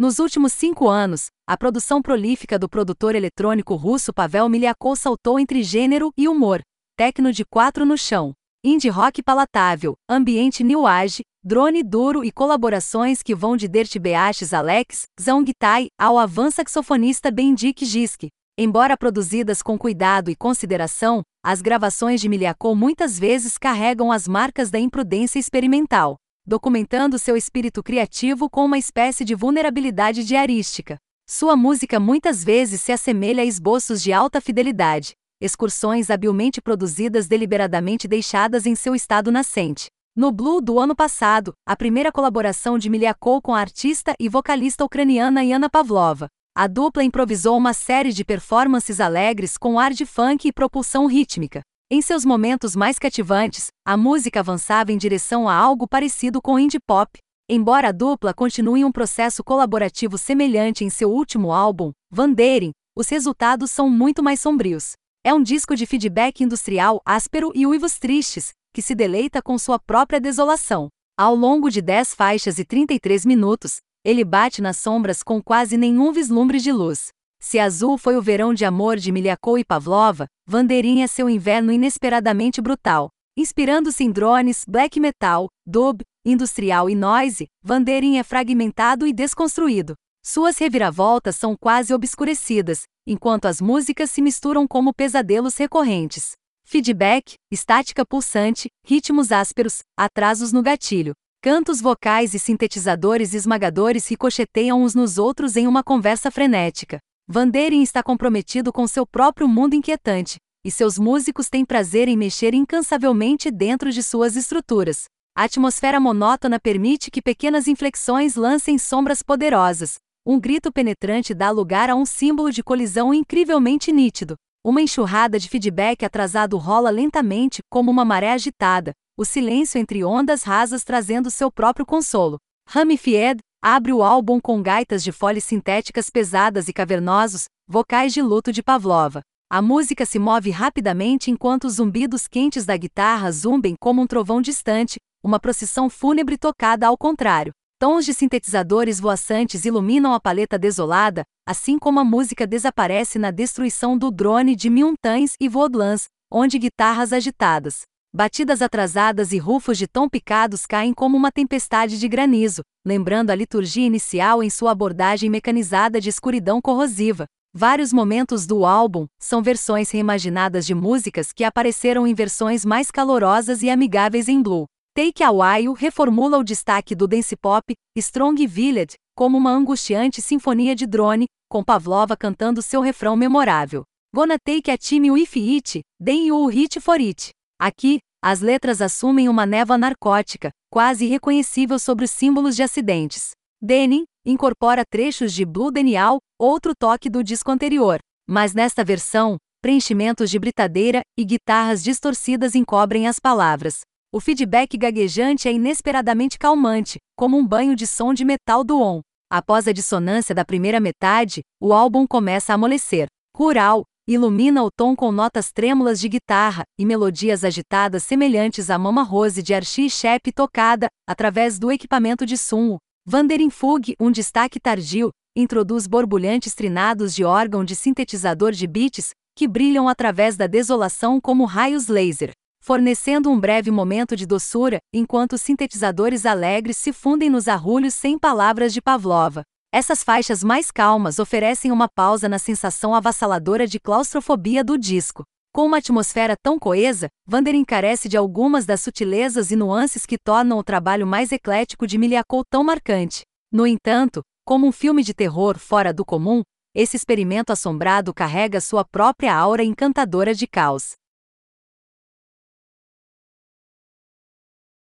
Nos últimos cinco anos, a produção prolífica do produtor eletrônico russo Pavel Miliakov saltou entre gênero e humor, techno de quatro no chão, indie rock palatável, ambiente new age, drone duro e colaborações que vão de Dirt Beaches Alex, Zongtai, ao avan-saxofonista Bendik Gisk. Embora produzidas com cuidado e consideração, as gravações de Miliakov muitas vezes carregam as marcas da imprudência experimental documentando seu espírito criativo com uma espécie de vulnerabilidade diarística. Sua música muitas vezes se assemelha a esboços de alta fidelidade, excursões habilmente produzidas deliberadamente deixadas em seu estado nascente. No Blue do ano passado, a primeira colaboração de Miliakov com a artista e vocalista ucraniana Yana Pavlova. A dupla improvisou uma série de performances alegres com ar de funk e propulsão rítmica. Em seus momentos mais cativantes, a música avançava em direção a algo parecido com indie pop. Embora a dupla continue um processo colaborativo semelhante em seu último álbum, Vandering, os resultados são muito mais sombrios. É um disco de feedback industrial áspero e uivos tristes, que se deleita com sua própria desolação. Ao longo de 10 faixas e 33 minutos, ele bate nas sombras com quase nenhum vislumbre de luz. Se azul foi o verão de amor de Miliakov e Pavlova, Vandeirin é seu inverno inesperadamente brutal. Inspirando-se em drones, black metal, dub, industrial e noise, Vandeirin é fragmentado e desconstruído. Suas reviravoltas são quase obscurecidas, enquanto as músicas se misturam como pesadelos recorrentes. Feedback, estática pulsante, ritmos ásperos, atrasos no gatilho. Cantos vocais e sintetizadores esmagadores ricocheteiam uns nos outros em uma conversa frenética. Vandeirin está comprometido com seu próprio mundo inquietante, e seus músicos têm prazer em mexer incansavelmente dentro de suas estruturas. A atmosfera monótona permite que pequenas inflexões lancem sombras poderosas. Um grito penetrante dá lugar a um símbolo de colisão incrivelmente nítido. Uma enxurrada de feedback atrasado rola lentamente, como uma maré agitada, o silêncio entre ondas rasas trazendo seu próprio consolo. Ramified, Abre o álbum com gaitas de folhas sintéticas pesadas e cavernosos, vocais de luto de Pavlova. A música se move rapidamente enquanto os zumbidos quentes da guitarra zumbem como um trovão distante, uma procissão fúnebre tocada ao contrário. Tons de sintetizadores voaçantes iluminam a paleta desolada, assim como a música desaparece na destruição do drone de Miuntães e Vodlans, onde guitarras agitadas, Batidas atrasadas e rufos de tom picados caem como uma tempestade de granizo, lembrando a liturgia inicial em sua abordagem mecanizada de escuridão corrosiva. Vários momentos do álbum são versões reimaginadas de músicas que apareceram em versões mais calorosas e amigáveis em Blue. Take a While reformula o destaque do dance pop Strong Village como uma angustiante sinfonia de drone, com Pavlova cantando seu refrão memorável. Gonna take a time with it, then you hit for it. Aqui, as letras assumem uma névoa narcótica, quase irreconhecível sobre os símbolos de acidentes. Denim incorpora trechos de Blue Denial, outro toque do disco anterior, mas nesta versão, preenchimentos de britadeira e guitarras distorcidas encobrem as palavras. O feedback gaguejante é inesperadamente calmante, como um banho de som de metal do on. Após a dissonância da primeira metade, o álbum começa a amolecer. Rural, ilumina o tom com notas trêmulas de guitarra e melodias agitadas semelhantes à Mama Rose de Archie Shepp tocada, através do equipamento de sumo. Vanderin Fug, um destaque tardio, introduz borbulhantes trinados de órgão de sintetizador de beats, que brilham através da desolação como raios laser, fornecendo um breve momento de doçura, enquanto sintetizadores alegres se fundem nos arrulhos sem palavras de Pavlova. Essas faixas mais calmas oferecem uma pausa na sensação avassaladora de claustrofobia do disco. Com uma atmosfera tão coesa, Vander carece de algumas das sutilezas e nuances que tornam o trabalho mais eclético de Miliakov tão marcante. No entanto, como um filme de terror fora do comum, esse experimento assombrado carrega sua própria aura encantadora de caos.